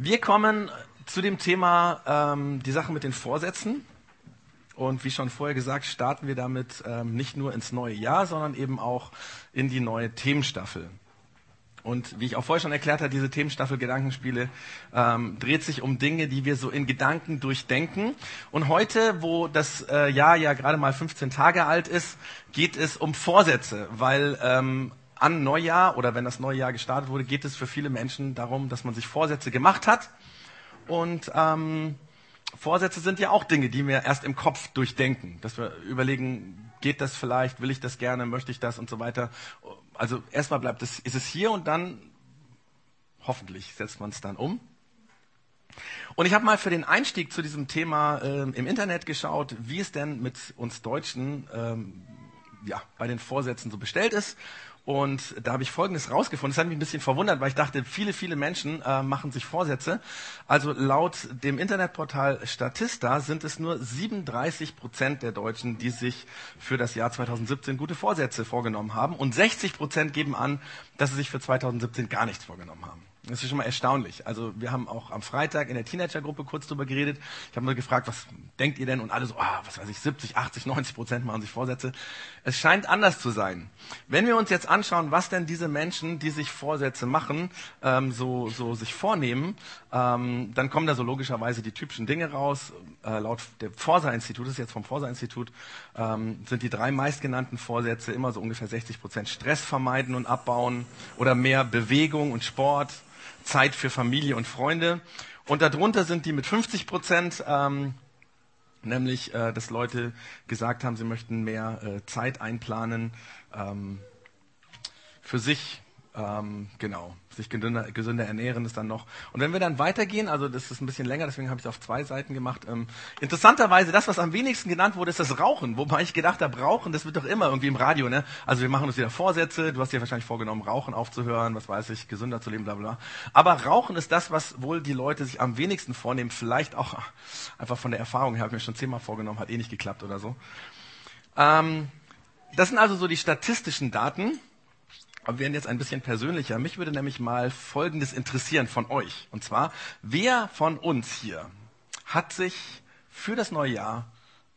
Wir kommen zu dem Thema ähm, die Sache mit den Vorsätzen. Und wie schon vorher gesagt, starten wir damit ähm, nicht nur ins neue Jahr, sondern eben auch in die neue Themenstaffel. Und wie ich auch vorher schon erklärt habe, diese Themenstaffel Gedankenspiele ähm, dreht sich um Dinge, die wir so in Gedanken durchdenken. Und heute, wo das äh, Jahr ja gerade mal 15 Tage alt ist, geht es um Vorsätze, weil ähm, an Neujahr oder wenn das neue Jahr gestartet wurde, geht es für viele Menschen darum, dass man sich Vorsätze gemacht hat. Und ähm, Vorsätze sind ja auch Dinge, die wir erst im Kopf durchdenken, dass wir überlegen, geht das vielleicht, will ich das gerne, möchte ich das und so weiter. Also erstmal bleibt es, ist es hier und dann hoffentlich setzt man es dann um. Und ich habe mal für den Einstieg zu diesem Thema äh, im Internet geschaut, wie es denn mit uns Deutschen ähm, ja, bei den Vorsätzen so bestellt ist. Und da habe ich Folgendes rausgefunden. Das hat mich ein bisschen verwundert, weil ich dachte, viele, viele Menschen äh, machen sich Vorsätze. Also laut dem Internetportal Statista sind es nur 37 Prozent der Deutschen, die sich für das Jahr 2017 gute Vorsätze vorgenommen haben. Und 60 Prozent geben an, dass sie sich für 2017 gar nichts vorgenommen haben. Das ist schon mal erstaunlich. Also wir haben auch am Freitag in der Teenagergruppe kurz drüber geredet. Ich habe mal gefragt, was denkt ihr denn? Und alle so, ah, was weiß ich, 70, 80, 90 Prozent machen sich Vorsätze. Es scheint anders zu sein. Wenn wir uns jetzt anschauen, was denn diese Menschen, die sich Vorsätze machen, ähm, so, so sich vornehmen, ähm, dann kommen da so logischerweise die typischen Dinge raus. Äh, laut dem Forsa-Institut, das ist jetzt vom Forsa-Institut, ähm, sind die drei meistgenannten Vorsätze immer so ungefähr 60 Prozent Stress vermeiden und abbauen oder mehr Bewegung und Sport Zeit für Familie und Freunde. Und darunter sind die mit 50 Prozent, ähm, nämlich, äh, dass Leute gesagt haben, sie möchten mehr äh, Zeit einplanen ähm, für sich, ähm, genau, sich gesünder, gesünder ernähren ist dann noch. Und wenn wir dann weitergehen, also das ist ein bisschen länger, deswegen habe ich es auf zwei Seiten gemacht. Ähm, interessanterweise, das, was am wenigsten genannt wurde, ist das Rauchen. Wobei ich gedacht habe, Rauchen, das wird doch immer irgendwie im Radio, ne? Also wir machen uns wieder Vorsätze, du hast dir wahrscheinlich vorgenommen, Rauchen aufzuhören, was weiß ich, gesünder zu leben, bla bla. Aber Rauchen ist das, was wohl die Leute sich am wenigsten vornehmen. Vielleicht auch einfach von der Erfahrung her, habe ich mir schon zehnmal vorgenommen, hat eh nicht geklappt oder so. Ähm, das sind also so die statistischen Daten. Aber wir werden jetzt ein bisschen persönlicher. Mich würde nämlich mal Folgendes interessieren von euch. Und zwar, wer von uns hier hat sich für das neue Jahr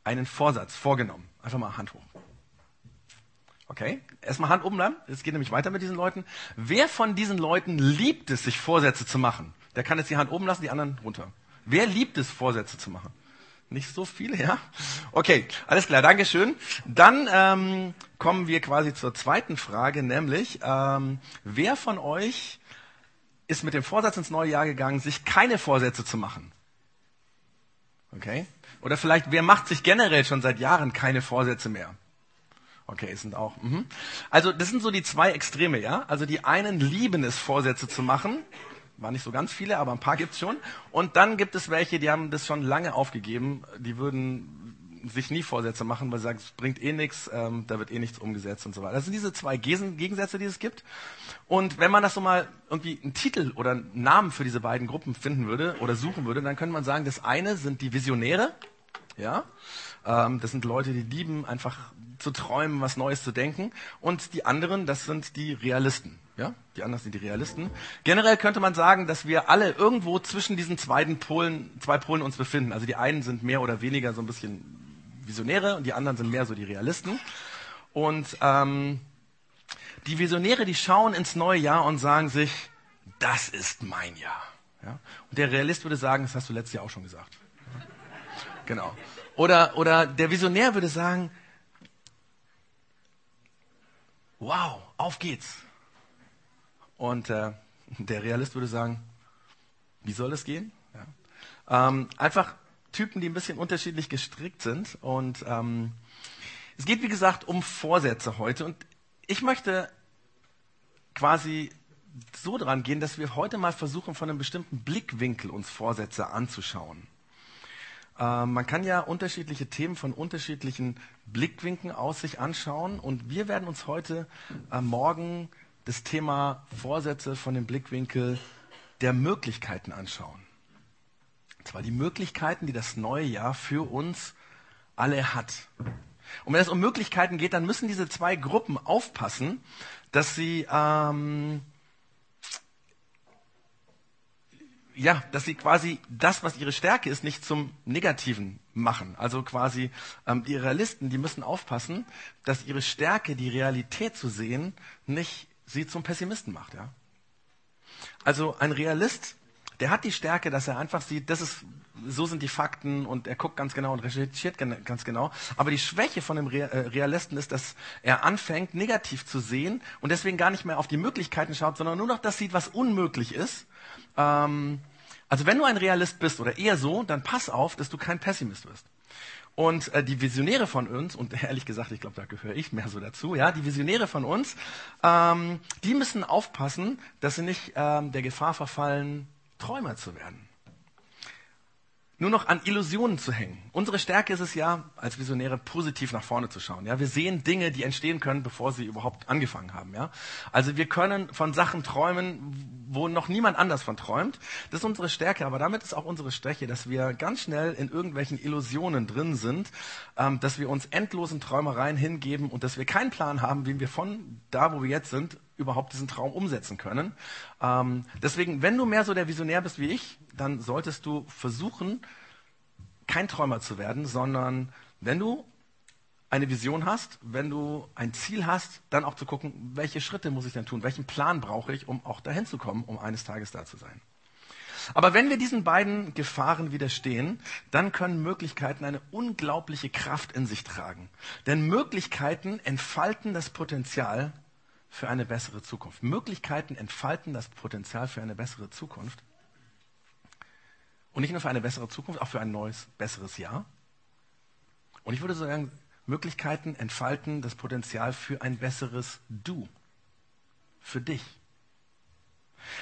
einen Vorsatz vorgenommen? Einfach mal Hand hoch. Okay, erstmal Hand oben bleiben. Es geht nämlich weiter mit diesen Leuten. Wer von diesen Leuten liebt es, sich Vorsätze zu machen? Der kann jetzt die Hand oben lassen, die anderen runter. Wer liebt es, Vorsätze zu machen? Nicht so viele, ja? Okay, alles klar, Dankeschön. Dann ähm, kommen wir quasi zur zweiten Frage, nämlich, ähm, wer von euch ist mit dem Vorsatz ins neue Jahr gegangen, sich keine Vorsätze zu machen? Okay? Oder vielleicht, wer macht sich generell schon seit Jahren keine Vorsätze mehr? Okay, es sind auch. Mh. Also das sind so die zwei Extreme, ja. Also die einen lieben es, Vorsätze zu machen waren nicht so ganz viele, aber ein paar gibt's schon. Und dann gibt es welche, die haben das schon lange aufgegeben. Die würden sich nie Vorsätze machen, weil sie sagen, es bringt eh nichts, ähm, da wird eh nichts umgesetzt und so weiter. Das sind diese zwei Gegensätze, die es gibt. Und wenn man das so mal irgendwie einen Titel oder einen Namen für diese beiden Gruppen finden würde oder suchen würde, dann könnte man sagen, das eine sind die Visionäre, ja, ähm, das sind Leute, die lieben einfach zu träumen, was Neues zu denken. Und die anderen, das sind die Realisten. Ja, die anderen sind die Realisten. Generell könnte man sagen, dass wir alle irgendwo zwischen diesen beiden Polen, zwei Polen uns befinden. Also die einen sind mehr oder weniger so ein bisschen Visionäre und die anderen sind mehr so die Realisten. Und ähm, die Visionäre, die schauen ins neue Jahr und sagen sich, das ist mein Jahr. Ja? Und der Realist würde sagen, das hast du letztes Jahr auch schon gesagt. Genau. Oder, oder der Visionär würde sagen, wow, auf geht's. Und äh, der Realist würde sagen, wie soll es gehen? Ja. Ähm, einfach Typen, die ein bisschen unterschiedlich gestrickt sind. Und ähm, es geht, wie gesagt, um Vorsätze heute. Und ich möchte quasi so dran gehen, dass wir heute mal versuchen, von einem bestimmten Blickwinkel uns Vorsätze anzuschauen. Ähm, man kann ja unterschiedliche Themen von unterschiedlichen Blickwinkeln aus sich anschauen. Und wir werden uns heute äh, Morgen das Thema Vorsätze von dem Blickwinkel der Möglichkeiten anschauen. Und zwar die Möglichkeiten, die das neue Jahr für uns alle hat. Und wenn es um Möglichkeiten geht, dann müssen diese zwei Gruppen aufpassen, dass sie ähm, ja, dass sie quasi das, was ihre Stärke ist, nicht zum Negativen machen. Also quasi ähm, die Realisten, die müssen aufpassen, dass ihre Stärke, die Realität zu sehen, nicht sie zum Pessimisten macht. Ja? Also ein Realist, der hat die Stärke, dass er einfach sieht, das ist, so sind die Fakten und er guckt ganz genau und recherchiert ganz genau. Aber die Schwäche von dem äh, Realisten ist, dass er anfängt, negativ zu sehen und deswegen gar nicht mehr auf die Möglichkeiten schaut, sondern nur noch das sieht, was unmöglich ist. Ähm, also wenn du ein Realist bist oder eher so, dann pass auf, dass du kein Pessimist wirst. Und äh, die Visionäre von uns, und ehrlich gesagt, ich glaube, da gehöre ich mehr so dazu, ja, die Visionäre von uns, ähm, die müssen aufpassen, dass sie nicht ähm, der Gefahr verfallen, Träumer zu werden nur noch an Illusionen zu hängen. Unsere Stärke ist es ja, als Visionäre positiv nach vorne zu schauen. Ja, wir sehen Dinge, die entstehen können, bevor sie überhaupt angefangen haben. Ja, also wir können von Sachen träumen, wo noch niemand anders von träumt. Das ist unsere Stärke, aber damit ist auch unsere Schwäche, dass wir ganz schnell in irgendwelchen Illusionen drin sind, ähm, dass wir uns endlosen Träumereien hingeben und dass wir keinen Plan haben, wie wir von da, wo wir jetzt sind, überhaupt diesen Traum umsetzen können. Ähm, deswegen, wenn du mehr so der Visionär bist wie ich, dann solltest du versuchen, kein Träumer zu werden, sondern wenn du eine Vision hast, wenn du ein Ziel hast, dann auch zu gucken, welche Schritte muss ich denn tun, welchen Plan brauche ich, um auch dahin zu kommen, um eines Tages da zu sein. Aber wenn wir diesen beiden Gefahren widerstehen, dann können Möglichkeiten eine unglaubliche Kraft in sich tragen. Denn Möglichkeiten entfalten das Potenzial für eine bessere Zukunft. Möglichkeiten entfalten das Potenzial für eine bessere Zukunft. Und nicht nur für eine bessere Zukunft, auch für ein neues, besseres Jahr. Und ich würde sagen, Möglichkeiten entfalten das Potenzial für ein besseres Du. Für dich.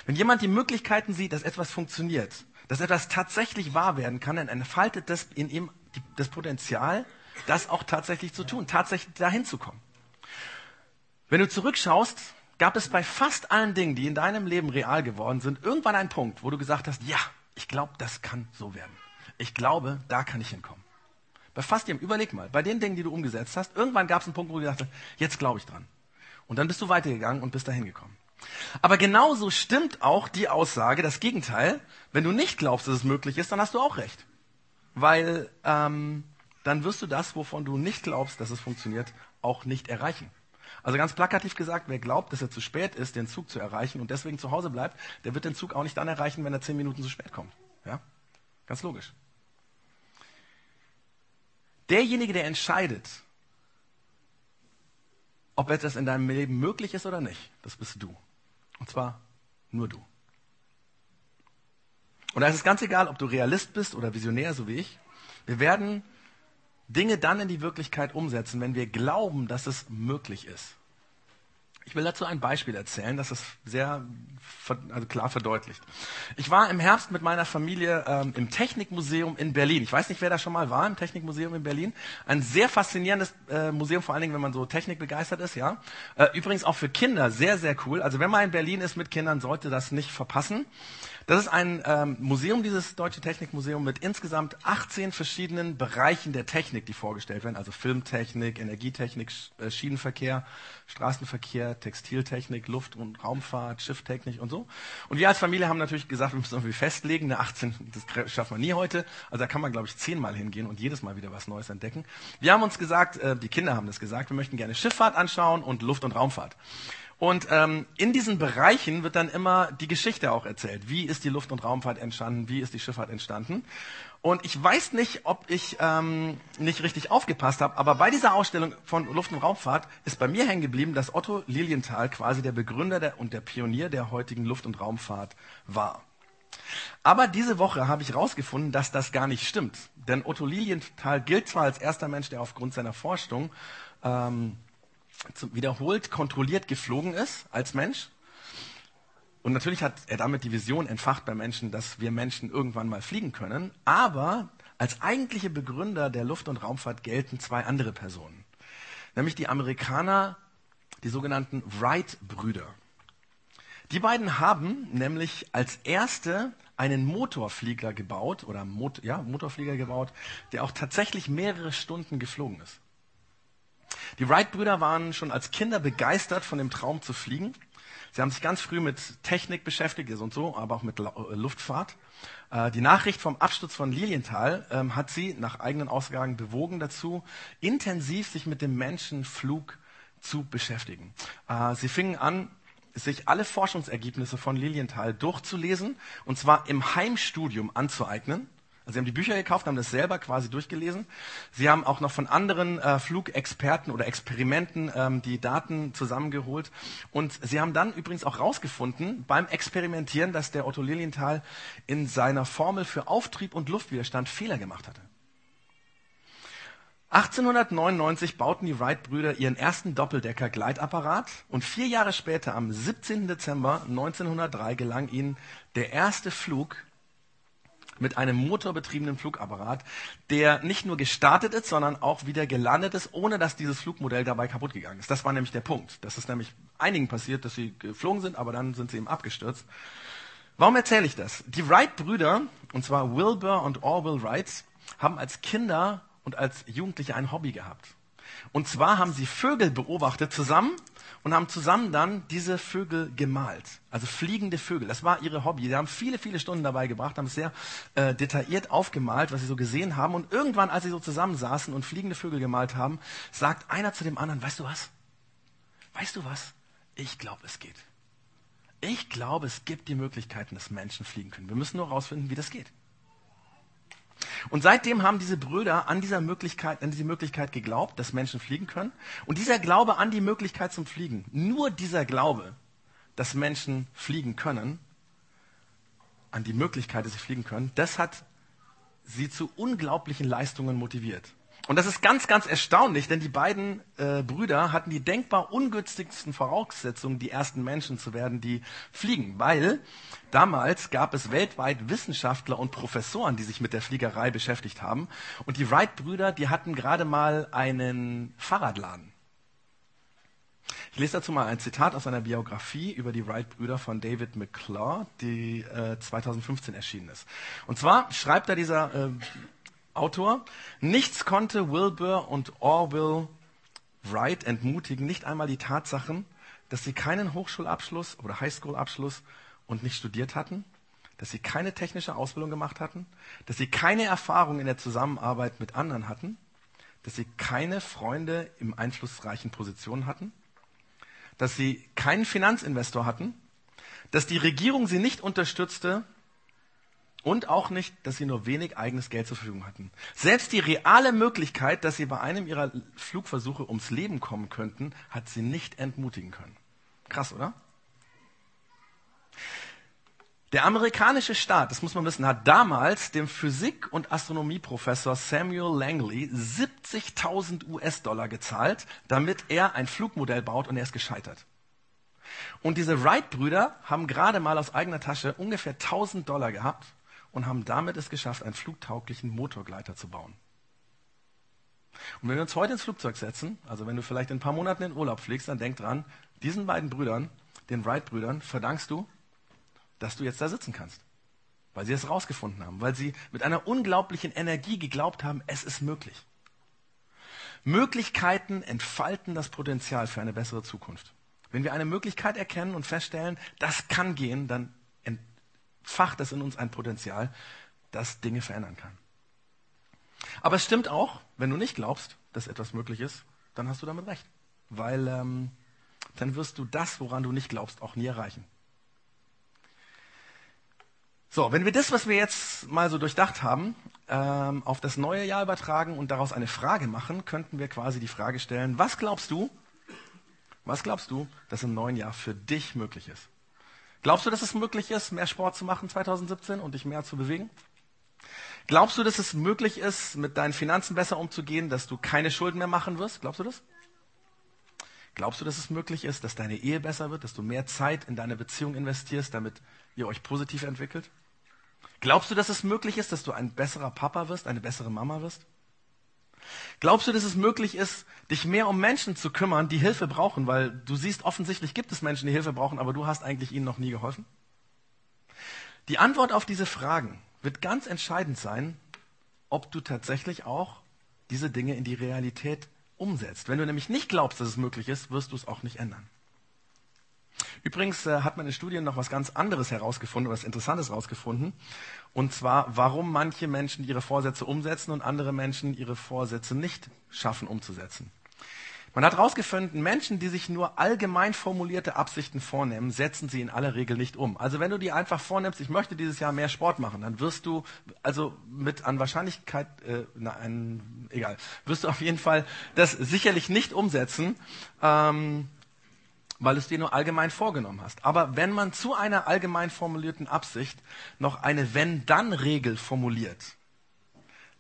Wenn jemand die Möglichkeiten sieht, dass etwas funktioniert, dass etwas tatsächlich wahr werden kann, dann entfaltet das in ihm das Potenzial, das auch tatsächlich zu tun, tatsächlich dahin zu kommen. Wenn du zurückschaust, gab es bei fast allen Dingen, die in deinem Leben real geworden sind, irgendwann einen Punkt, wo du gesagt hast, ja, ich glaube, das kann so werden. Ich glaube, da kann ich hinkommen. Bei fast jedem, überleg mal, bei den Dingen, die du umgesetzt hast, irgendwann gab es einen Punkt, wo du gesagt hast, jetzt glaube ich dran. Und dann bist du weitergegangen und bist dahin gekommen. Aber genauso stimmt auch die Aussage, das Gegenteil. Wenn du nicht glaubst, dass es möglich ist, dann hast du auch recht. Weil ähm, dann wirst du das, wovon du nicht glaubst, dass es funktioniert, auch nicht erreichen. Also ganz plakativ gesagt, wer glaubt, dass er zu spät ist, den Zug zu erreichen und deswegen zu Hause bleibt, der wird den Zug auch nicht dann erreichen, wenn er zehn Minuten zu spät kommt. Ja? Ganz logisch. Derjenige, der entscheidet, ob etwas in deinem Leben möglich ist oder nicht, das bist du. Und zwar nur du. Und da ist es ganz egal, ob du Realist bist oder Visionär, so wie ich. Wir werden Dinge dann in die Wirklichkeit umsetzen, wenn wir glauben, dass es möglich ist. Ich will dazu ein Beispiel erzählen, das es sehr also klar verdeutlicht. Ich war im Herbst mit meiner Familie ähm, im Technikmuseum in Berlin. Ich weiß nicht, wer da schon mal war im Technikmuseum in Berlin. Ein sehr faszinierendes äh, Museum, vor allen Dingen, wenn man so Technik begeistert ist. Ja. Äh, übrigens auch für Kinder sehr, sehr cool. Also wenn man in Berlin ist mit Kindern, sollte das nicht verpassen. Das ist ein ähm, Museum, dieses Deutsche Technikmuseum, mit insgesamt 18 verschiedenen Bereichen der Technik, die vorgestellt werden. Also Filmtechnik, Energietechnik, äh, Schienenverkehr, Straßenverkehr, Textiltechnik, Luft- und Raumfahrt, Schifftechnik und so. Und wir als Familie haben natürlich gesagt, wir müssen irgendwie festlegen, eine 18, das schaffen wir nie heute. Also da kann man, glaube ich, zehnmal hingehen und jedes Mal wieder was Neues entdecken. Wir haben uns gesagt, äh, die Kinder haben das gesagt, wir möchten gerne Schifffahrt anschauen und Luft- und Raumfahrt. Und ähm, in diesen Bereichen wird dann immer die Geschichte auch erzählt. Wie ist die Luft- und Raumfahrt entstanden? Wie ist die Schifffahrt entstanden? Und ich weiß nicht, ob ich ähm, nicht richtig aufgepasst habe, aber bei dieser Ausstellung von Luft- und Raumfahrt ist bei mir hängen geblieben, dass Otto Lilienthal quasi der Begründer der, und der Pionier der heutigen Luft- und Raumfahrt war. Aber diese Woche habe ich herausgefunden, dass das gar nicht stimmt. Denn Otto Lilienthal gilt zwar als erster Mensch, der aufgrund seiner Forschung ähm, wiederholt kontrolliert geflogen ist als Mensch. Und natürlich hat er damit die Vision entfacht bei Menschen, dass wir Menschen irgendwann mal fliegen können. Aber als eigentliche Begründer der Luft- und Raumfahrt gelten zwei andere Personen. Nämlich die Amerikaner, die sogenannten Wright-Brüder. Die beiden haben nämlich als erste einen Motorflieger gebaut, oder Mot ja, Motorflieger gebaut, der auch tatsächlich mehrere Stunden geflogen ist. Die Wright-Brüder waren schon als Kinder begeistert von dem Traum zu fliegen. Sie haben sich ganz früh mit Technik beschäftigt und so, aber auch mit Luftfahrt. Äh, die Nachricht vom Absturz von Lilienthal ähm, hat sie nach eigenen Aussagen bewogen dazu, intensiv sich mit dem Menschenflug zu beschäftigen. Äh, sie fingen an, sich alle Forschungsergebnisse von Lilienthal durchzulesen und zwar im Heimstudium anzueignen. Sie haben die Bücher gekauft, haben das selber quasi durchgelesen. Sie haben auch noch von anderen äh, Flugexperten oder Experimenten ähm, die Daten zusammengeholt. Und sie haben dann übrigens auch herausgefunden beim Experimentieren, dass der Otto Lilienthal in seiner Formel für Auftrieb und Luftwiderstand Fehler gemacht hatte. 1899 bauten die Wright-Brüder ihren ersten Doppeldecker-Gleitapparat und vier Jahre später, am 17. Dezember 1903, gelang ihnen der erste Flug mit einem motorbetriebenen Flugapparat, der nicht nur gestartet ist, sondern auch wieder gelandet ist, ohne dass dieses Flugmodell dabei kaputt gegangen ist. Das war nämlich der Punkt. Das ist nämlich einigen passiert, dass sie geflogen sind, aber dann sind sie eben abgestürzt. Warum erzähle ich das? Die Wright-Brüder, und zwar Wilbur und Orville Wright, haben als Kinder und als Jugendliche ein Hobby gehabt. Und zwar haben sie Vögel beobachtet zusammen und haben zusammen dann diese Vögel gemalt. Also fliegende Vögel. Das war ihre Hobby. Sie haben viele, viele Stunden dabei gebracht, haben es sehr äh, detailliert aufgemalt, was sie so gesehen haben. Und irgendwann, als sie so zusammensaßen und fliegende Vögel gemalt haben, sagt einer zu dem anderen, weißt du was? Weißt du was? Ich glaube, es geht. Ich glaube, es gibt die Möglichkeiten, dass Menschen fliegen können. Wir müssen nur herausfinden, wie das geht. Und seitdem haben diese Brüder an dieser Möglichkeit, an diese Möglichkeit geglaubt, dass Menschen fliegen können. Und dieser Glaube an die Möglichkeit zum Fliegen, nur dieser Glaube, dass Menschen fliegen können, an die Möglichkeit, dass sie fliegen können, das hat sie zu unglaublichen Leistungen motiviert. Und das ist ganz, ganz erstaunlich, denn die beiden äh, Brüder hatten die denkbar ungünstigsten Voraussetzungen, die ersten Menschen zu werden, die fliegen. Weil damals gab es weltweit Wissenschaftler und Professoren, die sich mit der Fliegerei beschäftigt haben. Und die Wright-Brüder, die hatten gerade mal einen Fahrradladen. Ich lese dazu mal ein Zitat aus einer Biografie über die Wright-Brüder von David McClure, die äh, 2015 erschienen ist. Und zwar schreibt da dieser äh, Autor, nichts konnte Wilbur und Orwell Wright entmutigen, nicht einmal die Tatsachen, dass sie keinen Hochschulabschluss oder Highschool-Abschluss und nicht studiert hatten, dass sie keine technische Ausbildung gemacht hatten, dass sie keine Erfahrung in der Zusammenarbeit mit anderen hatten, dass sie keine Freunde im einflussreichen Positionen hatten, dass sie keinen Finanzinvestor hatten, dass die Regierung sie nicht unterstützte und auch nicht, dass sie nur wenig eigenes Geld zur Verfügung hatten. Selbst die reale Möglichkeit, dass sie bei einem ihrer Flugversuche ums Leben kommen könnten, hat sie nicht entmutigen können. Krass, oder? Der amerikanische Staat, das muss man wissen, hat damals dem Physik- und Astronomieprofessor Samuel Langley 70.000 US-Dollar gezahlt, damit er ein Flugmodell baut und er ist gescheitert. Und diese Wright-Brüder haben gerade mal aus eigener Tasche ungefähr 1000 Dollar gehabt und haben damit es geschafft, einen flugtauglichen Motorgleiter zu bauen. Und wenn wir uns heute ins Flugzeug setzen, also wenn du vielleicht in ein paar Monaten in Urlaub fliegst, dann denk dran, diesen beiden Brüdern, den Wright-Brüdern, verdankst du, dass du jetzt da sitzen kannst. Weil sie es rausgefunden haben, weil sie mit einer unglaublichen Energie geglaubt haben, es ist möglich. Möglichkeiten entfalten das Potenzial für eine bessere Zukunft. Wenn wir eine Möglichkeit erkennen und feststellen, das kann gehen, dann entfacht es in uns ein Potenzial, das Dinge verändern kann. Aber es stimmt auch, wenn du nicht glaubst, dass etwas möglich ist, dann hast du damit recht. Weil ähm, dann wirst du das, woran du nicht glaubst, auch nie erreichen. So, wenn wir das, was wir jetzt mal so durchdacht haben, ähm, auf das neue Jahr übertragen und daraus eine Frage machen, könnten wir quasi die Frage stellen, was glaubst du, was glaubst du, dass im neuen Jahr für dich möglich ist? Glaubst du, dass es möglich ist, mehr Sport zu machen 2017 und dich mehr zu bewegen? Glaubst du, dass es möglich ist, mit deinen Finanzen besser umzugehen, dass du keine Schulden mehr machen wirst? Glaubst du das? Glaubst du, dass es möglich ist, dass deine Ehe besser wird, dass du mehr Zeit in deine Beziehung investierst, damit ihr euch positiv entwickelt? Glaubst du, dass es möglich ist, dass du ein besserer Papa wirst, eine bessere Mama wirst? Glaubst du, dass es möglich ist, dich mehr um Menschen zu kümmern, die Hilfe brauchen? Weil du siehst, offensichtlich gibt es Menschen, die Hilfe brauchen, aber du hast eigentlich ihnen noch nie geholfen? Die Antwort auf diese Fragen wird ganz entscheidend sein, ob du tatsächlich auch diese Dinge in die Realität umsetzt. Wenn du nämlich nicht glaubst, dass es möglich ist, wirst du es auch nicht ändern. Übrigens äh, hat man in Studien noch was ganz anderes herausgefunden, was Interessantes herausgefunden. Und zwar, warum manche Menschen ihre Vorsätze umsetzen und andere Menschen ihre Vorsätze nicht schaffen umzusetzen. Man hat herausgefunden, Menschen, die sich nur allgemein formulierte Absichten vornehmen, setzen sie in aller Regel nicht um. Also wenn du dir einfach vornimmst, ich möchte dieses Jahr mehr Sport machen, dann wirst du, also mit an Wahrscheinlichkeit, äh, nein, egal, wirst du auf jeden Fall das sicherlich nicht umsetzen, ähm, weil du es dir nur allgemein vorgenommen hast. Aber wenn man zu einer allgemein formulierten Absicht noch eine Wenn-Dann-Regel formuliert,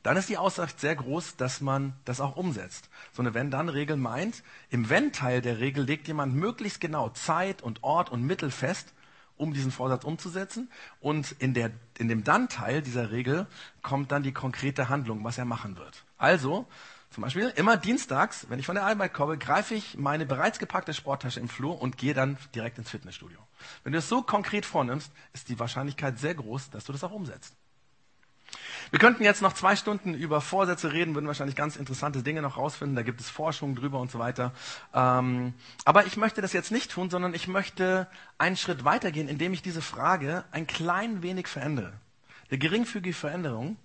dann ist die Aussicht sehr groß, dass man das auch umsetzt. So eine Wenn-Dann-Regel meint, im Wenn-Teil der Regel legt jemand möglichst genau Zeit und Ort und Mittel fest, um diesen Vorsatz umzusetzen. Und in, der, in dem Dann-Teil dieser Regel kommt dann die konkrete Handlung, was er machen wird. Also, zum Beispiel, immer dienstags, wenn ich von der Arbeit komme, greife ich meine bereits gepackte Sporttasche im Flur und gehe dann direkt ins Fitnessstudio. Wenn du es so konkret vornimmst, ist die Wahrscheinlichkeit sehr groß, dass du das auch umsetzt. Wir könnten jetzt noch zwei Stunden über Vorsätze reden, würden wahrscheinlich ganz interessante Dinge noch rausfinden. Da gibt es Forschung drüber und so weiter. Ähm, aber ich möchte das jetzt nicht tun, sondern ich möchte einen Schritt weitergehen, indem ich diese Frage ein klein wenig verändere. Eine geringfügige Veränderung,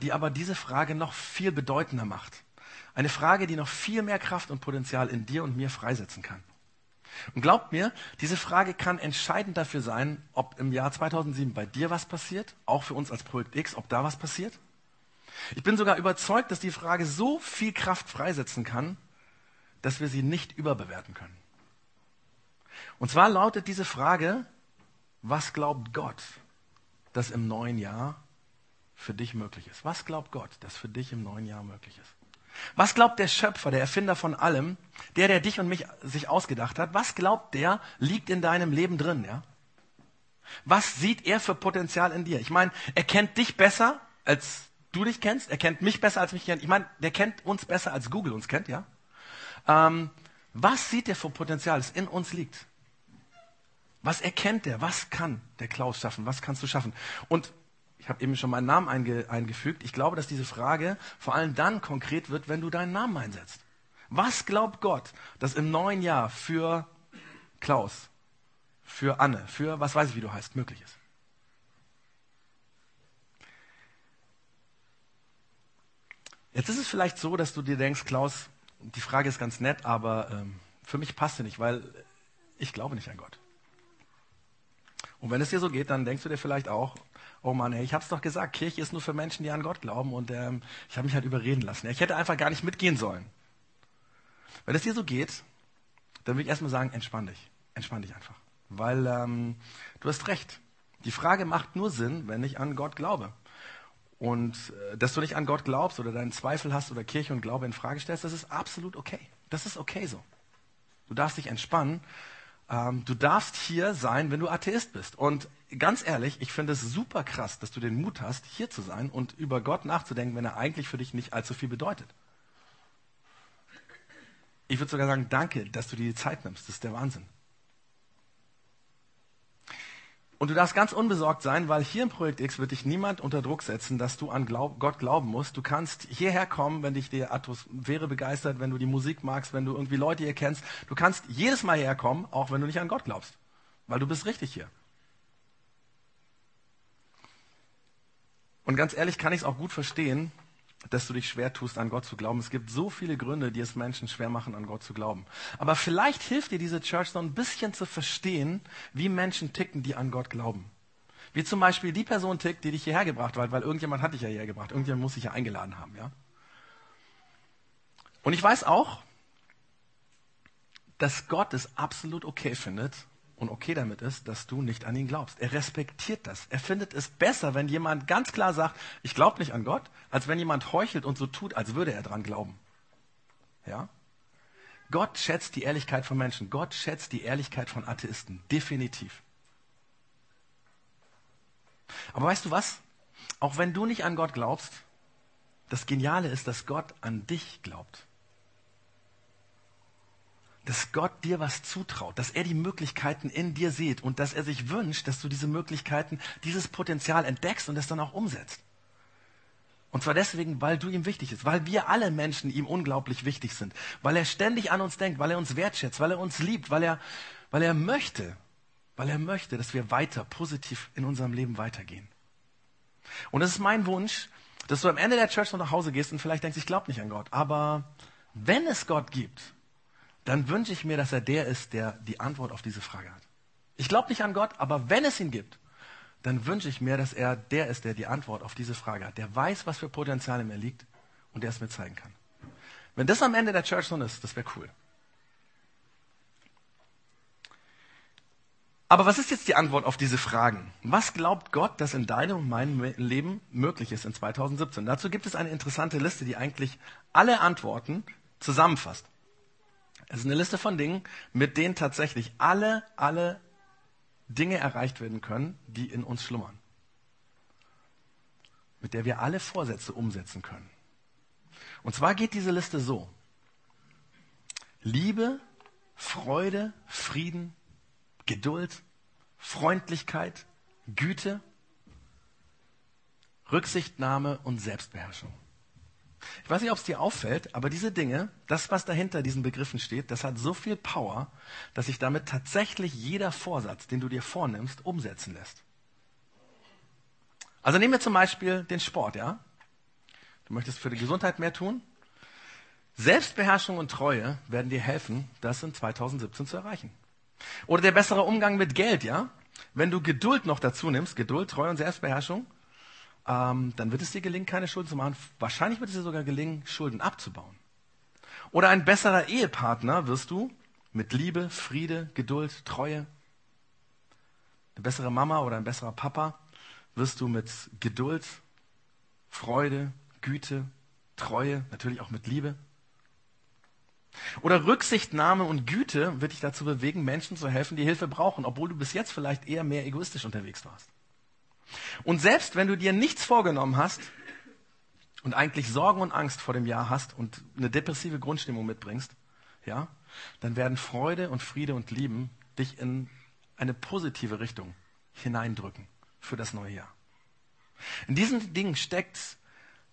die aber diese Frage noch viel bedeutender macht. Eine Frage, die noch viel mehr Kraft und Potenzial in dir und mir freisetzen kann. Und glaubt mir, diese Frage kann entscheidend dafür sein, ob im Jahr 2007 bei dir was passiert, auch für uns als Projekt X, ob da was passiert. Ich bin sogar überzeugt, dass die Frage so viel Kraft freisetzen kann, dass wir sie nicht überbewerten können. Und zwar lautet diese Frage, was glaubt Gott, dass im neuen Jahr für dich möglich ist? Was glaubt Gott, dass für dich im neuen Jahr möglich ist? Was glaubt der Schöpfer, der Erfinder von allem, der, der dich und mich sich ausgedacht hat, was glaubt der, liegt in deinem Leben drin, ja? Was sieht er für Potenzial in dir? Ich meine, er kennt dich besser, als du dich kennst. Er kennt mich besser, als mich kennt. Ich meine, der kennt uns besser, als Google uns kennt, ja? Ähm, was sieht er für Potenzial, das in uns liegt? Was erkennt er? Was kann der Klaus schaffen? Was kannst du schaffen? Und ich habe eben schon meinen Namen einge, eingefügt. Ich glaube, dass diese Frage vor allem dann konkret wird, wenn du deinen Namen einsetzt. Was glaubt Gott, dass im neuen Jahr für Klaus, für Anne, für was weiß ich, wie du heißt, möglich ist? Jetzt ist es vielleicht so, dass du dir denkst, Klaus, die Frage ist ganz nett, aber ähm, für mich passt sie nicht, weil ich glaube nicht an Gott. Und wenn es dir so geht, dann denkst du dir vielleicht auch, oh Mann, ey, ich hab's doch gesagt, Kirche ist nur für Menschen, die an Gott glauben und ähm, ich habe mich halt überreden lassen. Ich hätte einfach gar nicht mitgehen sollen. Wenn es dir so geht, dann würde ich erstmal sagen, entspann dich. Entspann dich einfach. Weil ähm, du hast recht. Die Frage macht nur Sinn, wenn ich an Gott glaube. Und äh, dass du nicht an Gott glaubst oder deinen Zweifel hast oder Kirche und Glaube in Frage stellst, das ist absolut okay. Das ist okay so. Du darfst dich entspannen. Ähm, du darfst hier sein, wenn du Atheist bist. Und ganz ehrlich, ich finde es super krass, dass du den Mut hast, hier zu sein und über Gott nachzudenken, wenn er eigentlich für dich nicht allzu viel bedeutet. Ich würde sogar sagen, danke, dass du dir die Zeit nimmst. Das ist der Wahnsinn. Und du darfst ganz unbesorgt sein, weil hier im Projekt X wird dich niemand unter Druck setzen, dass du an Glaub Gott glauben musst. Du kannst hierher kommen, wenn dich die Atmosphäre begeistert, wenn du die Musik magst, wenn du irgendwie Leute hier kennst. Du kannst jedes Mal hierher kommen, auch wenn du nicht an Gott glaubst. Weil du bist richtig hier. Und ganz ehrlich kann ich es auch gut verstehen, dass du dich schwer tust, an Gott zu glauben. Es gibt so viele Gründe, die es Menschen schwer machen, an Gott zu glauben. Aber vielleicht hilft dir diese Church so ein bisschen zu verstehen, wie Menschen ticken, die an Gott glauben. Wie zum Beispiel die Person tickt, die dich hierher gebracht hat, weil irgendjemand hat dich ja hierher gebracht. Irgendjemand muss dich ja eingeladen haben, ja. Und ich weiß auch, dass Gott es absolut okay findet, und okay damit ist, dass du nicht an ihn glaubst. Er respektiert das. Er findet es besser, wenn jemand ganz klar sagt, ich glaube nicht an Gott, als wenn jemand heuchelt und so tut, als würde er dran glauben. Ja? Gott schätzt die Ehrlichkeit von Menschen. Gott schätzt die Ehrlichkeit von Atheisten. Definitiv. Aber weißt du was? Auch wenn du nicht an Gott glaubst, das Geniale ist, dass Gott an dich glaubt dass Gott dir was zutraut, dass er die Möglichkeiten in dir sieht und dass er sich wünscht, dass du diese Möglichkeiten, dieses Potenzial entdeckst und es dann auch umsetzt. Und zwar deswegen, weil du ihm wichtig bist, weil wir alle Menschen ihm unglaublich wichtig sind, weil er ständig an uns denkt, weil er uns wertschätzt, weil er uns liebt, weil er, weil er möchte, weil er möchte, dass wir weiter positiv in unserem Leben weitergehen. Und es ist mein Wunsch, dass du am Ende der Church noch nach Hause gehst und vielleicht denkst, ich glaube nicht an Gott. Aber wenn es Gott gibt, dann wünsche ich mir, dass er der ist, der die Antwort auf diese Frage hat. Ich glaube nicht an Gott, aber wenn es ihn gibt, dann wünsche ich mir, dass er der ist, der die Antwort auf diese Frage hat. Der weiß, was für Potenzial in mir liegt und der es mir zeigen kann. Wenn das am Ende der Church so ist, das wäre cool. Aber was ist jetzt die Antwort auf diese Fragen? Was glaubt Gott, dass in deinem und meinem Leben möglich ist in 2017? Dazu gibt es eine interessante Liste, die eigentlich alle Antworten zusammenfasst. Es ist eine Liste von Dingen, mit denen tatsächlich alle, alle Dinge erreicht werden können, die in uns schlummern. Mit der wir alle Vorsätze umsetzen können. Und zwar geht diese Liste so. Liebe, Freude, Frieden, Geduld, Freundlichkeit, Güte, Rücksichtnahme und Selbstbeherrschung. Ich weiß nicht, ob es dir auffällt, aber diese Dinge, das, was dahinter diesen Begriffen steht, das hat so viel Power, dass sich damit tatsächlich jeder Vorsatz, den du dir vornimmst, umsetzen lässt. Also nehmen wir zum Beispiel den Sport, ja? Du möchtest für die Gesundheit mehr tun? Selbstbeherrschung und Treue werden dir helfen, das in 2017 zu erreichen. Oder der bessere Umgang mit Geld, ja? Wenn du Geduld noch dazu nimmst, Geduld, Treue und Selbstbeherrschung, ähm, dann wird es dir gelingen, keine Schulden zu machen. Wahrscheinlich wird es dir sogar gelingen, Schulden abzubauen. Oder ein besserer Ehepartner wirst du mit Liebe, Friede, Geduld, Treue. Eine bessere Mama oder ein besserer Papa wirst du mit Geduld, Freude, Güte, Treue, natürlich auch mit Liebe. Oder Rücksichtnahme und Güte wird dich dazu bewegen, Menschen zu helfen, die Hilfe brauchen, obwohl du bis jetzt vielleicht eher mehr egoistisch unterwegs warst. Und selbst wenn du dir nichts vorgenommen hast und eigentlich Sorgen und Angst vor dem Jahr hast und eine depressive Grundstimmung mitbringst, ja, dann werden Freude und Friede und Lieben dich in eine positive Richtung hineindrücken für das neue Jahr. In diesen Dingen steckt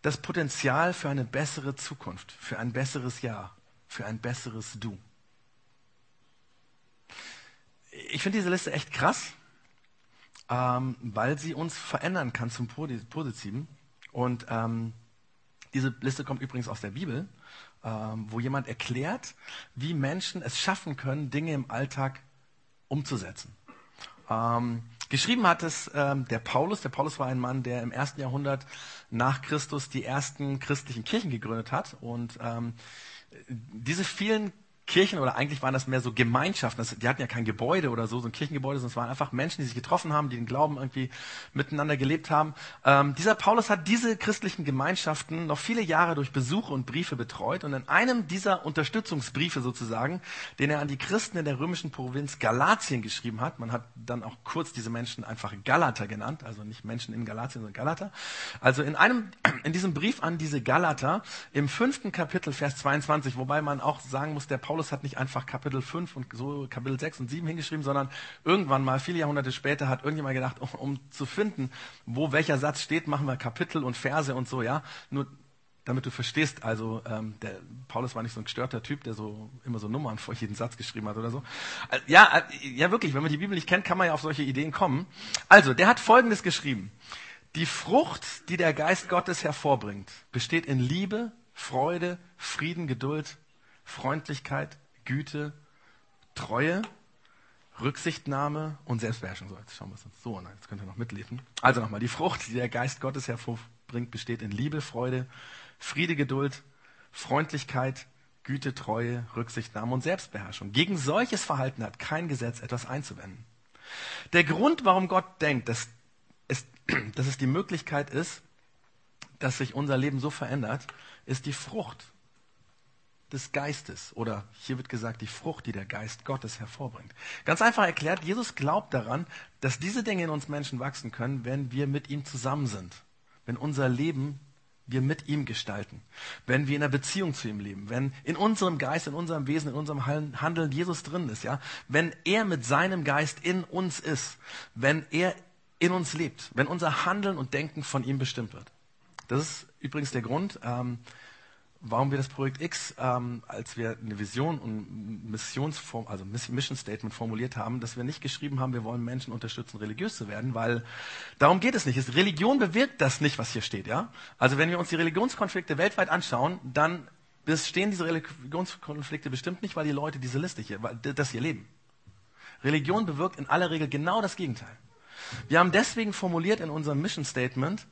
das Potenzial für eine bessere Zukunft, für ein besseres Jahr, für ein besseres Du. Ich finde diese Liste echt krass, ähm, weil sie uns verändern kann zum Positiven. Und ähm, diese Liste kommt übrigens aus der Bibel, ähm, wo jemand erklärt, wie Menschen es schaffen können, Dinge im Alltag umzusetzen. Ähm, geschrieben hat es ähm, der Paulus. Der Paulus war ein Mann, der im ersten Jahrhundert nach Christus die ersten christlichen Kirchen gegründet hat. Und ähm, diese vielen Kirchen oder eigentlich waren das mehr so Gemeinschaften. Das, die hatten ja kein Gebäude oder so, so ein Kirchengebäude, sondern es waren einfach Menschen, die sich getroffen haben, die den Glauben irgendwie miteinander gelebt haben. Ähm, dieser Paulus hat diese christlichen Gemeinschaften noch viele Jahre durch Besuche und Briefe betreut und in einem dieser Unterstützungsbriefe sozusagen, den er an die Christen in der römischen Provinz Galatien geschrieben hat, man hat dann auch kurz diese Menschen einfach Galater genannt, also nicht Menschen in Galatien, sondern Galater. Also in einem, in diesem Brief an diese Galater im fünften Kapitel, Vers 22, wobei man auch sagen muss, der Paulus Paulus hat nicht einfach Kapitel 5 und so Kapitel 6 und 7 hingeschrieben, sondern irgendwann mal, viele Jahrhunderte später, hat irgendjemand gedacht, um, um zu finden, wo welcher Satz steht, machen wir Kapitel und Verse und so, ja. Nur damit du verstehst, also ähm, der Paulus war nicht so ein gestörter Typ, der so immer so Nummern vor jeden Satz geschrieben hat oder so. Also, ja, ja wirklich, wenn man die Bibel nicht kennt, kann man ja auf solche Ideen kommen. Also, der hat Folgendes geschrieben. Die Frucht, die der Geist Gottes hervorbringt, besteht in Liebe, Freude, Frieden, Geduld, Freundlichkeit, Güte, Treue, Rücksichtnahme und Selbstbeherrschung. So, jetzt schauen wir es uns so an. Jetzt könnt ihr noch mitlesen. Also nochmal, die Frucht, die der Geist Gottes hervorbringt, besteht in Liebe, Freude, Friede, Geduld, Freundlichkeit, Güte, Treue, Rücksichtnahme und Selbstbeherrschung. Gegen solches Verhalten hat kein Gesetz etwas einzuwenden. Der Grund, warum Gott denkt, dass es, dass es die Möglichkeit ist, dass sich unser Leben so verändert, ist die Frucht des Geistes. Oder hier wird gesagt die Frucht, die der Geist Gottes hervorbringt. Ganz einfach erklärt, Jesus glaubt daran, dass diese Dinge in uns Menschen wachsen können, wenn wir mit ihm zusammen sind, wenn unser Leben wir mit ihm gestalten, wenn wir in einer Beziehung zu ihm leben, wenn in unserem Geist, in unserem Wesen, in unserem Handeln Jesus drin ist, ja, wenn er mit seinem Geist in uns ist, wenn er in uns lebt, wenn unser Handeln und Denken von ihm bestimmt wird. Das ist übrigens der Grund, ähm, warum wir das Projekt X, ähm, als wir eine Vision und Missionsform, also Mission Statement formuliert haben, dass wir nicht geschrieben haben, wir wollen Menschen unterstützen, religiös zu werden, weil darum geht es nicht. Religion bewirkt das nicht, was hier steht, ja. Also wenn wir uns die Religionskonflikte weltweit anschauen, dann bestehen diese Religionskonflikte bestimmt nicht, weil die Leute diese Liste hier, weil das hier leben. Religion bewirkt in aller Regel genau das Gegenteil. Wir haben deswegen formuliert in unserem Mission Statement,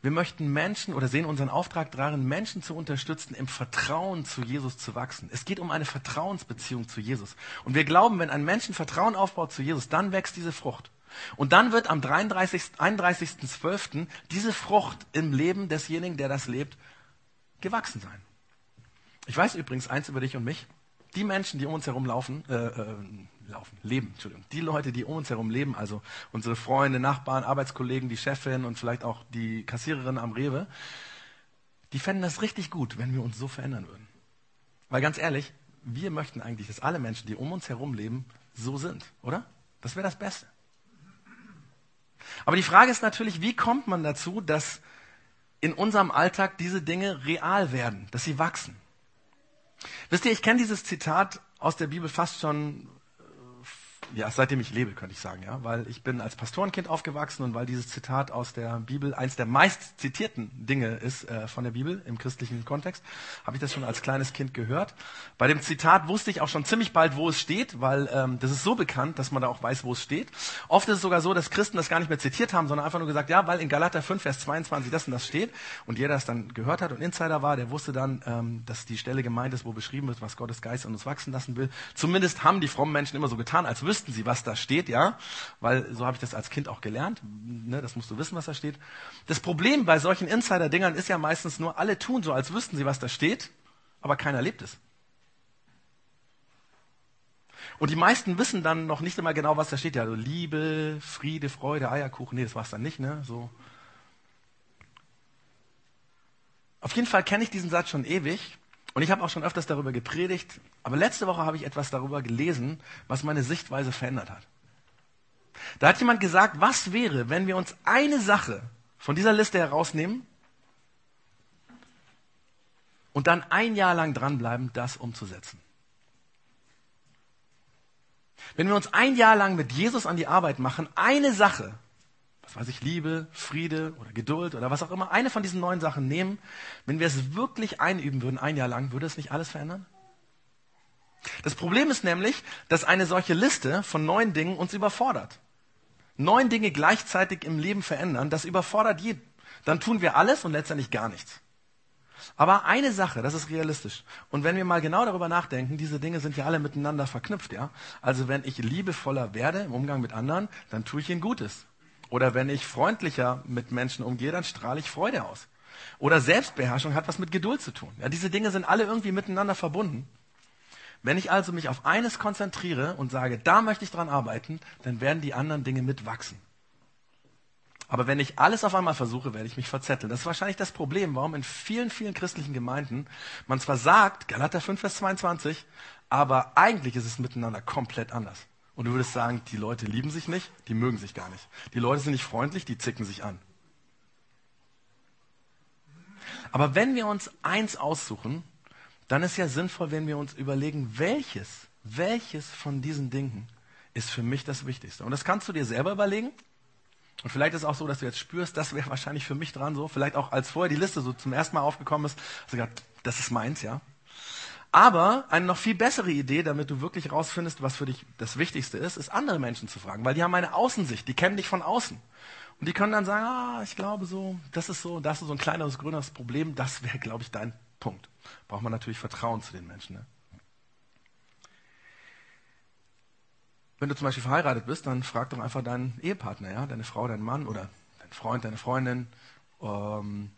wir möchten Menschen oder sehen unseren Auftrag darin, Menschen zu unterstützen, im Vertrauen zu Jesus zu wachsen. Es geht um eine Vertrauensbeziehung zu Jesus. Und wir glauben, wenn ein Mensch ein Vertrauen aufbaut zu Jesus, dann wächst diese Frucht. Und dann wird am 33. 31.12. diese Frucht im Leben desjenigen, der das lebt, gewachsen sein. Ich weiß übrigens eins über dich und mich. Die Menschen, die um uns herum laufen, äh, äh, laufen, leben, Entschuldigung. Die Leute, die um uns herum leben, also unsere Freunde, Nachbarn, Arbeitskollegen, die Chefin und vielleicht auch die Kassiererin am Rewe, die fänden das richtig gut, wenn wir uns so verändern würden. Weil ganz ehrlich, wir möchten eigentlich, dass alle Menschen, die um uns herum leben, so sind, oder? Das wäre das Beste. Aber die Frage ist natürlich, wie kommt man dazu, dass in unserem Alltag diese Dinge real werden, dass sie wachsen? Wisst ihr, ich kenne dieses Zitat aus der Bibel fast schon ja, seitdem ich lebe, könnte ich sagen, ja, weil ich bin als Pastorenkind aufgewachsen und weil dieses Zitat aus der Bibel eins der meist zitierten Dinge ist äh, von der Bibel im christlichen Kontext, habe ich das schon als kleines Kind gehört. Bei dem Zitat wusste ich auch schon ziemlich bald, wo es steht, weil ähm, das ist so bekannt, dass man da auch weiß, wo es steht. Oft ist es sogar so, dass Christen das gar nicht mehr zitiert haben, sondern einfach nur gesagt, ja, weil in Galater 5, Vers 22 das und das steht und jeder es dann gehört hat und Insider war, der wusste dann, ähm, dass die Stelle gemeint ist, wo beschrieben wird, was Gottes Geist an uns wachsen lassen will. Zumindest haben die frommen Menschen immer so getan, als wüssten wüssten sie, was da steht, ja, weil so habe ich das als Kind auch gelernt. Ne, das musst du wissen, was da steht. Das Problem bei solchen Insider-Dingern ist ja meistens nur, alle tun so, als wüssten sie, was da steht, aber keiner lebt es. Und die meisten wissen dann noch nicht immer genau, was da steht. Ja, also Liebe, Friede, Freude, Eierkuchen. Nee, das war es dann nicht, ne? So. Auf jeden Fall kenne ich diesen Satz schon ewig. Und ich habe auch schon öfters darüber gepredigt, aber letzte Woche habe ich etwas darüber gelesen, was meine Sichtweise verändert hat. Da hat jemand gesagt, was wäre, wenn wir uns eine Sache von dieser Liste herausnehmen und dann ein Jahr lang dranbleiben, das umzusetzen. Wenn wir uns ein Jahr lang mit Jesus an die Arbeit machen, eine Sache was weiß ich, Liebe, Friede oder Geduld oder was auch immer, eine von diesen neuen Sachen nehmen, wenn wir es wirklich einüben würden, ein Jahr lang, würde es nicht alles verändern? Das Problem ist nämlich, dass eine solche Liste von neuen Dingen uns überfordert. Neun Dinge gleichzeitig im Leben verändern, das überfordert jeden. Dann tun wir alles und letztendlich gar nichts. Aber eine Sache, das ist realistisch. Und wenn wir mal genau darüber nachdenken, diese Dinge sind ja alle miteinander verknüpft, ja. Also wenn ich liebevoller werde im Umgang mit anderen, dann tue ich ihnen Gutes. Oder wenn ich freundlicher mit Menschen umgehe, dann strahle ich Freude aus. Oder Selbstbeherrschung hat was mit Geduld zu tun. Ja, diese Dinge sind alle irgendwie miteinander verbunden. Wenn ich also mich auf eines konzentriere und sage, da möchte ich dran arbeiten, dann werden die anderen Dinge mitwachsen. Aber wenn ich alles auf einmal versuche, werde ich mich verzetteln. Das ist wahrscheinlich das Problem, warum in vielen, vielen christlichen Gemeinden man zwar sagt, Galater 5, Vers 22, aber eigentlich ist es miteinander komplett anders. Und du würdest sagen, die Leute lieben sich nicht, die mögen sich gar nicht. Die Leute sind nicht freundlich, die zicken sich an. Aber wenn wir uns eins aussuchen, dann ist ja sinnvoll, wenn wir uns überlegen, welches, welches von diesen Dingen ist für mich das Wichtigste. Und das kannst du dir selber überlegen. Und vielleicht ist es auch so, dass du jetzt spürst, das wäre wahrscheinlich für mich dran so. Vielleicht auch als vorher die Liste so zum ersten Mal aufgekommen ist, hast du gesagt, das ist meins, ja. Aber eine noch viel bessere Idee, damit du wirklich rausfindest, was für dich das Wichtigste ist, ist andere Menschen zu fragen, weil die haben eine Außensicht, die kennen dich von außen. Und die können dann sagen, ah, ich glaube so, das ist so, das ist so ein kleineres, grüneres Problem, das wäre, glaube ich, dein Punkt. Braucht man natürlich Vertrauen zu den Menschen. Ne? Wenn du zum Beispiel verheiratet bist, dann frag doch einfach deinen Ehepartner, ja, deine Frau, deinen Mann oder deinen Freund, deine Freundin, ähm,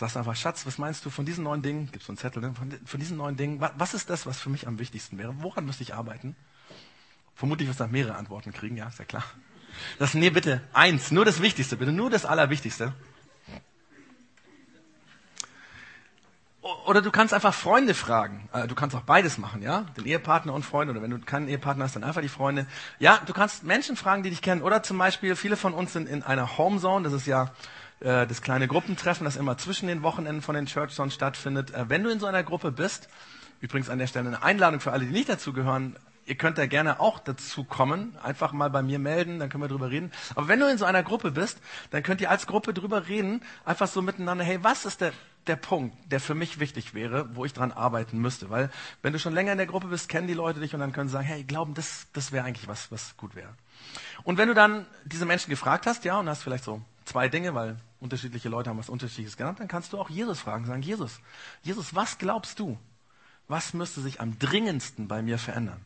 Sagst einfach, Schatz, was meinst du von diesen neuen Dingen? Gibst du einen Zettel, ne? von, von, diesen neuen Dingen, was, was, ist das, was für mich am wichtigsten wäre? Woran müsste ich arbeiten? Vermutlich wirst du dann mehrere Antworten kriegen, ja, ist ja klar. Das, nee, bitte, eins, nur das Wichtigste, bitte, nur das Allerwichtigste. Oder du kannst einfach Freunde fragen. Äh, du kannst auch beides machen, ja? Den Ehepartner und Freunde. Oder wenn du keinen Ehepartner hast, dann einfach die Freunde. Ja, du kannst Menschen fragen, die dich kennen. Oder zum Beispiel, viele von uns sind in einer Homezone. Das ist ja äh, das kleine Gruppentreffen, das immer zwischen den Wochenenden von den Church Zones stattfindet. Äh, wenn du in so einer Gruppe bist, übrigens an der Stelle eine Einladung für alle, die nicht dazugehören, ihr könnt da gerne auch dazu kommen, einfach mal bei mir melden, dann können wir drüber reden. Aber wenn du in so einer Gruppe bist, dann könnt ihr als Gruppe drüber reden, einfach so miteinander, hey, was ist der, der Punkt, der für mich wichtig wäre, wo ich dran arbeiten müsste? Weil wenn du schon länger in der Gruppe bist, kennen die Leute dich und dann können sie sagen, hey, glauben, das, das wäre eigentlich was, was gut wäre. Und wenn du dann diese Menschen gefragt hast, ja, und hast vielleicht so zwei Dinge, weil unterschiedliche Leute haben was Unterschiedliches genannt, dann kannst du auch Jesus fragen, sagen, Jesus, Jesus, was glaubst du? Was müsste sich am dringendsten bei mir verändern?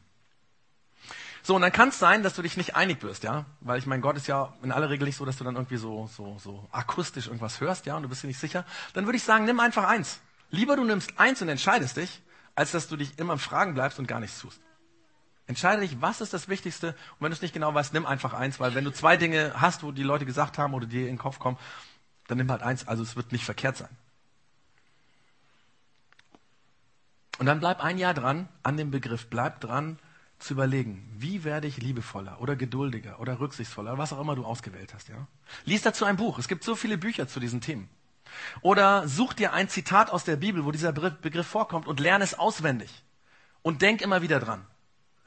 So, und dann kann es sein, dass du dich nicht einig wirst, ja? Weil ich meine, Gott ist ja in aller Regel nicht so, dass du dann irgendwie so, so, so akustisch irgendwas hörst, ja, und du bist dir nicht sicher. Dann würde ich sagen, nimm einfach eins. Lieber du nimmst eins und entscheidest dich, als dass du dich immer im Fragen bleibst und gar nichts tust. Entscheide dich, was ist das Wichtigste? Und wenn du es nicht genau weißt, nimm einfach eins, weil wenn du zwei Dinge hast, wo die Leute gesagt haben oder dir in den Kopf kommen, dann nimm halt eins. Also es wird nicht verkehrt sein. Und dann bleib ein Jahr dran an dem Begriff. Bleib dran, zu überlegen, wie werde ich liebevoller oder geduldiger oder rücksichtsvoller, was auch immer du ausgewählt hast, ja? Lies dazu ein Buch. Es gibt so viele Bücher zu diesen Themen. Oder such dir ein Zitat aus der Bibel, wo dieser Begriff vorkommt und lerne es auswendig. Und denk immer wieder dran.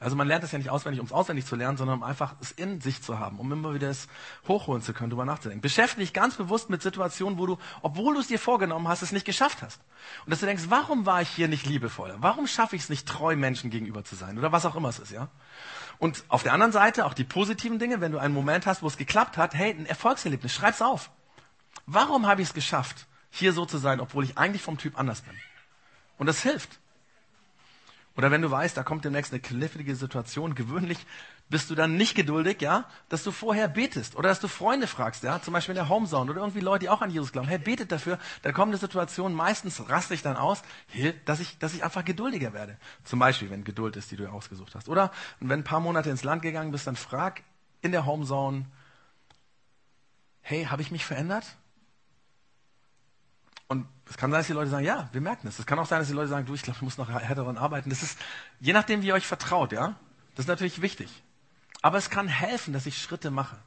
Also man lernt es ja nicht auswendig, um es auswendig zu lernen, sondern um einfach es in sich zu haben, um immer wieder es hochholen zu können, darüber nachzudenken. Beschäftige dich ganz bewusst mit Situationen, wo du, obwohl du es dir vorgenommen hast, es nicht geschafft hast. Und dass du denkst, warum war ich hier nicht liebevoll? Warum schaffe ich es nicht, treu Menschen gegenüber zu sein? Oder was auch immer es ist, ja? Und auf der anderen Seite auch die positiven Dinge, wenn du einen Moment hast, wo es geklappt hat, hey, ein Erfolgserlebnis, schreib's auf. Warum habe ich es geschafft, hier so zu sein, obwohl ich eigentlich vom Typ anders bin? Und das hilft. Oder wenn du weißt, da kommt demnächst eine knifflige Situation, gewöhnlich bist du dann nicht geduldig, ja, dass du vorher betest oder dass du Freunde fragst, ja, zum Beispiel in der Homezone oder irgendwie Leute, die auch an Jesus glauben. Hey, betet dafür. Da kommt eine Situation, meistens raste ich dann aus, dass ich, dass ich einfach geduldiger werde. Zum Beispiel, wenn Geduld ist, die du ausgesucht hast. Oder wenn ein paar Monate ins Land gegangen bist, dann frag in der Homezone, hey, habe ich mich verändert? Und es kann sein, dass die Leute sagen, ja, wir merken es. Es kann auch sein, dass die Leute sagen, du, ich glaube, ich muss noch härter daran arbeiten. Das ist, je nachdem, wie ihr euch vertraut, ja. Das ist natürlich wichtig. Aber es kann helfen, dass ich Schritte mache.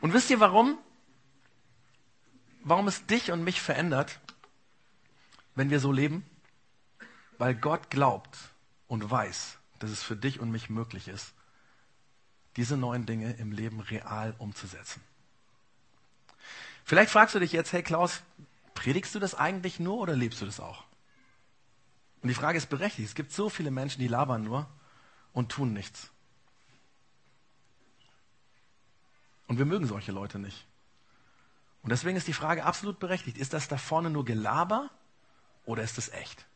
Und wisst ihr warum? Warum es dich und mich verändert, wenn wir so leben? Weil Gott glaubt und weiß, dass es für dich und mich möglich ist, diese neuen Dinge im Leben real umzusetzen. Vielleicht fragst du dich jetzt, hey Klaus, predigst du das eigentlich nur oder lebst du das auch? Und die Frage ist berechtigt. Es gibt so viele Menschen, die labern nur und tun nichts. Und wir mögen solche Leute nicht. Und deswegen ist die Frage absolut berechtigt. Ist das da vorne nur Gelaber oder ist es echt?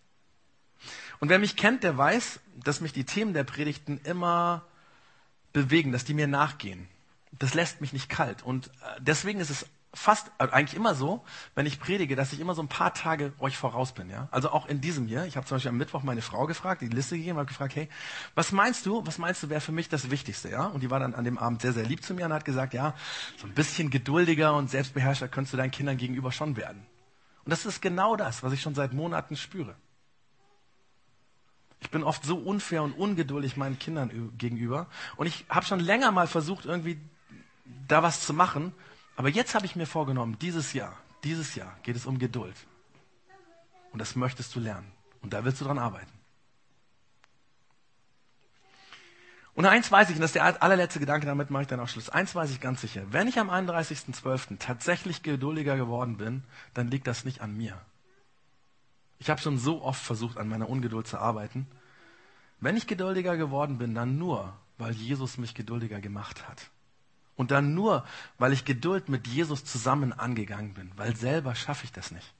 Und wer mich kennt, der weiß, dass mich die Themen der Predigten immer bewegen, dass die mir nachgehen. Das lässt mich nicht kalt. Und äh, deswegen ist es fast, also eigentlich immer so, wenn ich predige, dass ich immer so ein paar Tage euch voraus bin. Ja? Also auch in diesem hier. Ich habe zum Beispiel am Mittwoch meine Frau gefragt, die Liste gegeben, habe gefragt, hey, was meinst du, was meinst du, wäre für mich das Wichtigste? Ja? Und die war dann an dem Abend sehr, sehr lieb zu mir und hat gesagt, ja, so ein bisschen geduldiger und selbstbeherrschter könntest du deinen Kindern gegenüber schon werden. Und das ist genau das, was ich schon seit Monaten spüre. Ich bin oft so unfair und ungeduldig meinen Kindern gegenüber. Und ich habe schon länger mal versucht, irgendwie da was zu machen, aber jetzt habe ich mir vorgenommen, dieses Jahr, dieses Jahr geht es um Geduld. Und das möchtest du lernen. Und da willst du dran arbeiten. Und eins weiß ich, und das ist der allerletzte Gedanke, damit mache ich dann auch Schluss. Eins weiß ich ganz sicher. Wenn ich am 31.12. tatsächlich geduldiger geworden bin, dann liegt das nicht an mir. Ich habe schon so oft versucht, an meiner Ungeduld zu arbeiten. Wenn ich geduldiger geworden bin, dann nur, weil Jesus mich geduldiger gemacht hat. Und dann nur, weil ich Geduld mit Jesus zusammen angegangen bin, weil selber schaffe ich das nicht.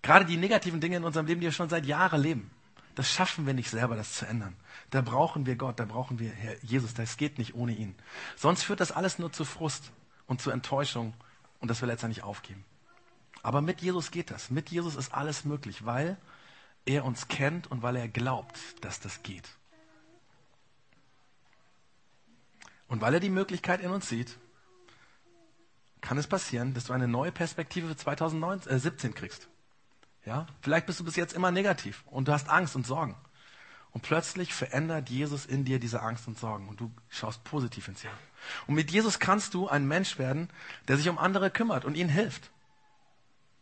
Gerade die negativen Dinge in unserem Leben, die wir schon seit Jahren leben, das schaffen wir nicht selber, das zu ändern. Da brauchen wir Gott, da brauchen wir Herr Jesus, das geht nicht ohne ihn. Sonst führt das alles nur zu Frust und zu Enttäuschung und das wir letztendlich aufgeben. Aber mit Jesus geht das. Mit Jesus ist alles möglich, weil er uns kennt und weil er glaubt, dass das geht. Und weil er die Möglichkeit in uns sieht, kann es passieren, dass du eine neue Perspektive für 2017 kriegst. Ja? Vielleicht bist du bis jetzt immer negativ und du hast Angst und Sorgen. Und plötzlich verändert Jesus in dir diese Angst und Sorgen und du schaust positiv ins Jahr. Und mit Jesus kannst du ein Mensch werden, der sich um andere kümmert und ihnen hilft.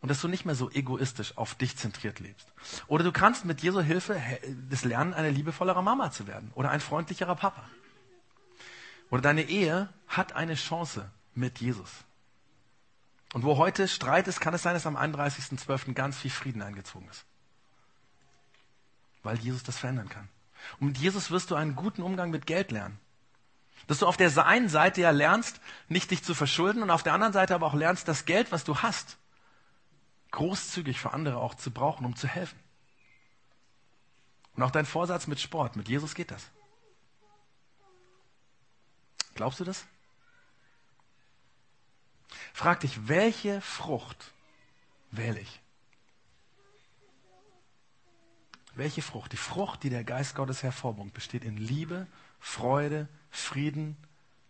Und dass du nicht mehr so egoistisch auf dich zentriert lebst. Oder du kannst mit Jesu Hilfe das lernen, eine liebevollere Mama zu werden oder ein freundlicherer Papa. Oder deine Ehe hat eine Chance mit Jesus. Und wo heute Streit ist, kann es sein, dass am 31.12. ganz viel Frieden eingezogen ist. Weil Jesus das verändern kann. Und mit Jesus wirst du einen guten Umgang mit Geld lernen. Dass du auf der einen Seite ja lernst, nicht dich zu verschulden und auf der anderen Seite aber auch lernst, das Geld, was du hast, großzügig für andere auch zu brauchen, um zu helfen. Und auch dein Vorsatz mit Sport, mit Jesus geht das. Glaubst du das? Frag dich, welche Frucht wähle ich? Welche Frucht? Die Frucht, die der Geist Gottes hervorbringt, besteht in Liebe, Freude, Frieden,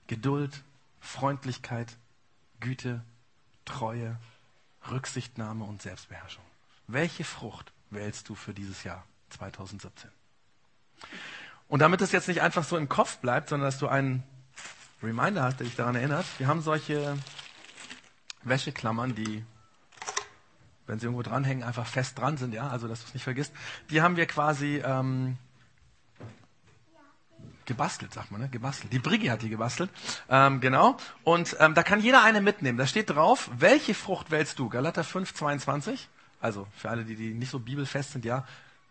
Geduld, Freundlichkeit, Güte, Treue, Rücksichtnahme und Selbstbeherrschung. Welche Frucht wählst du für dieses Jahr 2017? Und damit es jetzt nicht einfach so im Kopf bleibt, sondern dass du einen Reminder hast, der dich daran erinnert. Wir haben solche Wäscheklammern, die, wenn sie irgendwo dranhängen, einfach fest dran sind, ja, also dass du es nicht vergisst. Die haben wir quasi ähm, gebastelt, sagt man, ne? gebastelt. Die Brigi hat die gebastelt, ähm, genau. Und ähm, da kann jeder eine mitnehmen. Da steht drauf, welche Frucht wählst du? Galater 5, 22. Also für alle, die, die nicht so bibelfest sind, ja,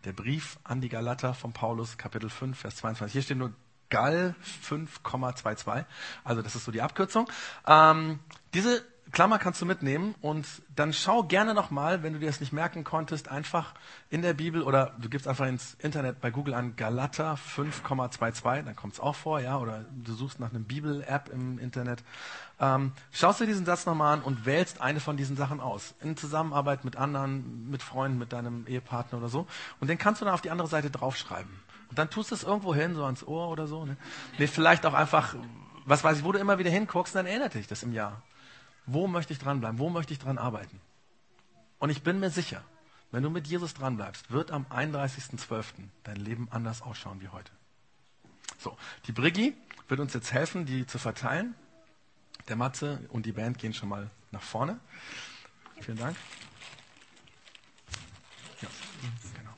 der Brief an die Galater von Paulus, Kapitel 5, Vers 22. Hier steht nur GAL 5,22. Also das ist so die Abkürzung. Ähm, diese Klammer kannst du mitnehmen und dann schau gerne nochmal, wenn du dir das nicht merken konntest, einfach in der Bibel oder du gibst einfach ins Internet bei Google an Galater 5,22, dann kommt es auch vor, ja, oder du suchst nach einem Bibel-App im Internet. Ähm, schaust dir diesen Satz nochmal an und wählst eine von diesen Sachen aus. In Zusammenarbeit mit anderen, mit Freunden, mit deinem Ehepartner oder so. Und den kannst du dann auf die andere Seite draufschreiben. Und dann tust du es irgendwo hin, so ans Ohr oder so. Ne? Nee, vielleicht auch einfach, was weiß ich, wo du immer wieder hinguckst, dann erinnert dich das im Jahr. Wo möchte ich dranbleiben? Wo möchte ich dran arbeiten? Und ich bin mir sicher, wenn du mit Jesus dranbleibst, wird am 31.12. dein Leben anders ausschauen wie heute. So, die Briggi wird uns jetzt helfen, die zu verteilen. Der Matze und die Band gehen schon mal nach vorne. Vielen Dank. Ja, genau.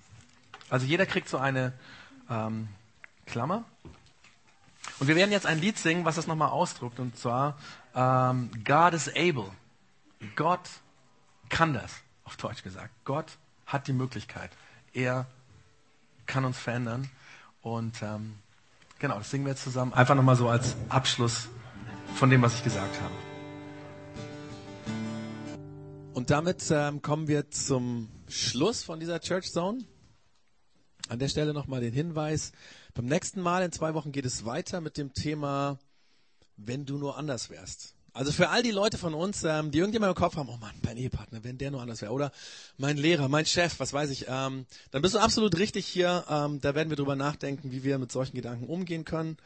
Also jeder kriegt so eine ähm, Klammer. Und wir werden jetzt ein Lied singen, was das nochmal ausdrückt, und zwar ähm, God is able. Gott kann das, auf Deutsch gesagt. Gott hat die Möglichkeit. Er kann uns verändern. Und ähm, genau, das singen wir jetzt zusammen. Einfach nochmal so als Abschluss von dem, was ich gesagt habe. Und damit ähm, kommen wir zum Schluss von dieser Church Zone. An der Stelle nochmal den Hinweis. Beim nächsten Mal in zwei Wochen geht es weiter mit dem Thema, wenn du nur anders wärst. Also für all die Leute von uns, ähm, die irgendjemand im Kopf haben, oh Mann, mein Ehepartner, wenn der nur anders wäre, oder mein Lehrer, mein Chef, was weiß ich, ähm, dann bist du absolut richtig hier. Ähm, da werden wir drüber nachdenken, wie wir mit solchen Gedanken umgehen können.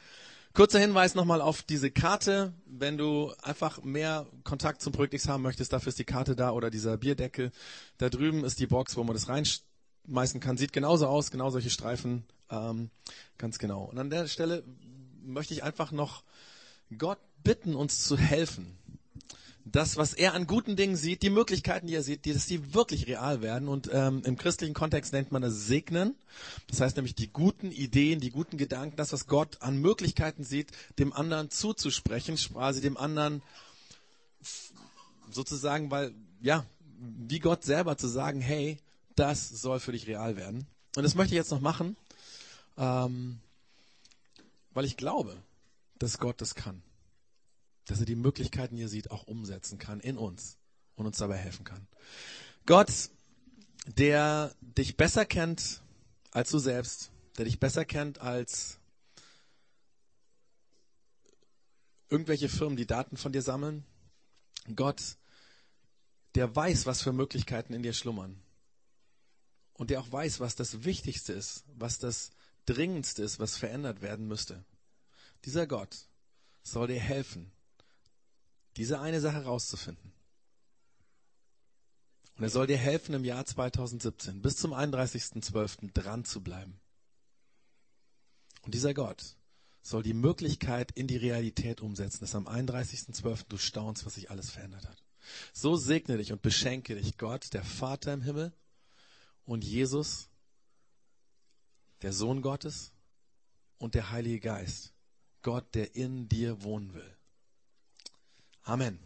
Kurzer Hinweis nochmal auf diese Karte. Wenn du einfach mehr Kontakt zum Projektix haben möchtest, dafür ist die Karte da oder dieser Bierdeckel. Da drüben ist die Box, wo man das reinstellt meisten kann. Sieht genauso aus, genau solche Streifen, ähm, ganz genau. Und an der Stelle möchte ich einfach noch Gott bitten, uns zu helfen. Das, was er an guten Dingen sieht, die Möglichkeiten, die er sieht, die, dass die wirklich real werden. Und ähm, im christlichen Kontext nennt man das Segnen. Das heißt nämlich die guten Ideen, die guten Gedanken, das, was Gott an Möglichkeiten sieht, dem anderen zuzusprechen, quasi dem anderen sozusagen, weil, ja, wie Gott selber zu sagen, hey, das soll für dich real werden. Und das möchte ich jetzt noch machen, ähm, weil ich glaube, dass Gott das kann. Dass er die Möglichkeiten, die er sieht, auch umsetzen kann in uns und uns dabei helfen kann. Gott, der dich besser kennt als du selbst, der dich besser kennt als irgendwelche Firmen, die Daten von dir sammeln. Gott, der weiß, was für Möglichkeiten in dir schlummern und der auch weiß, was das Wichtigste ist, was das Dringendste ist, was verändert werden müsste. Dieser Gott soll dir helfen, diese eine Sache rauszufinden. Und er soll dir helfen, im Jahr 2017 bis zum 31.12. dran zu bleiben. Und dieser Gott soll die Möglichkeit in die Realität umsetzen, dass am 31.12. du staunst, was sich alles verändert hat. So segne dich und beschenke dich Gott, der Vater im Himmel und Jesus, der Sohn Gottes und der Heilige Geist. Gott, der in dir wohnen will. Amen.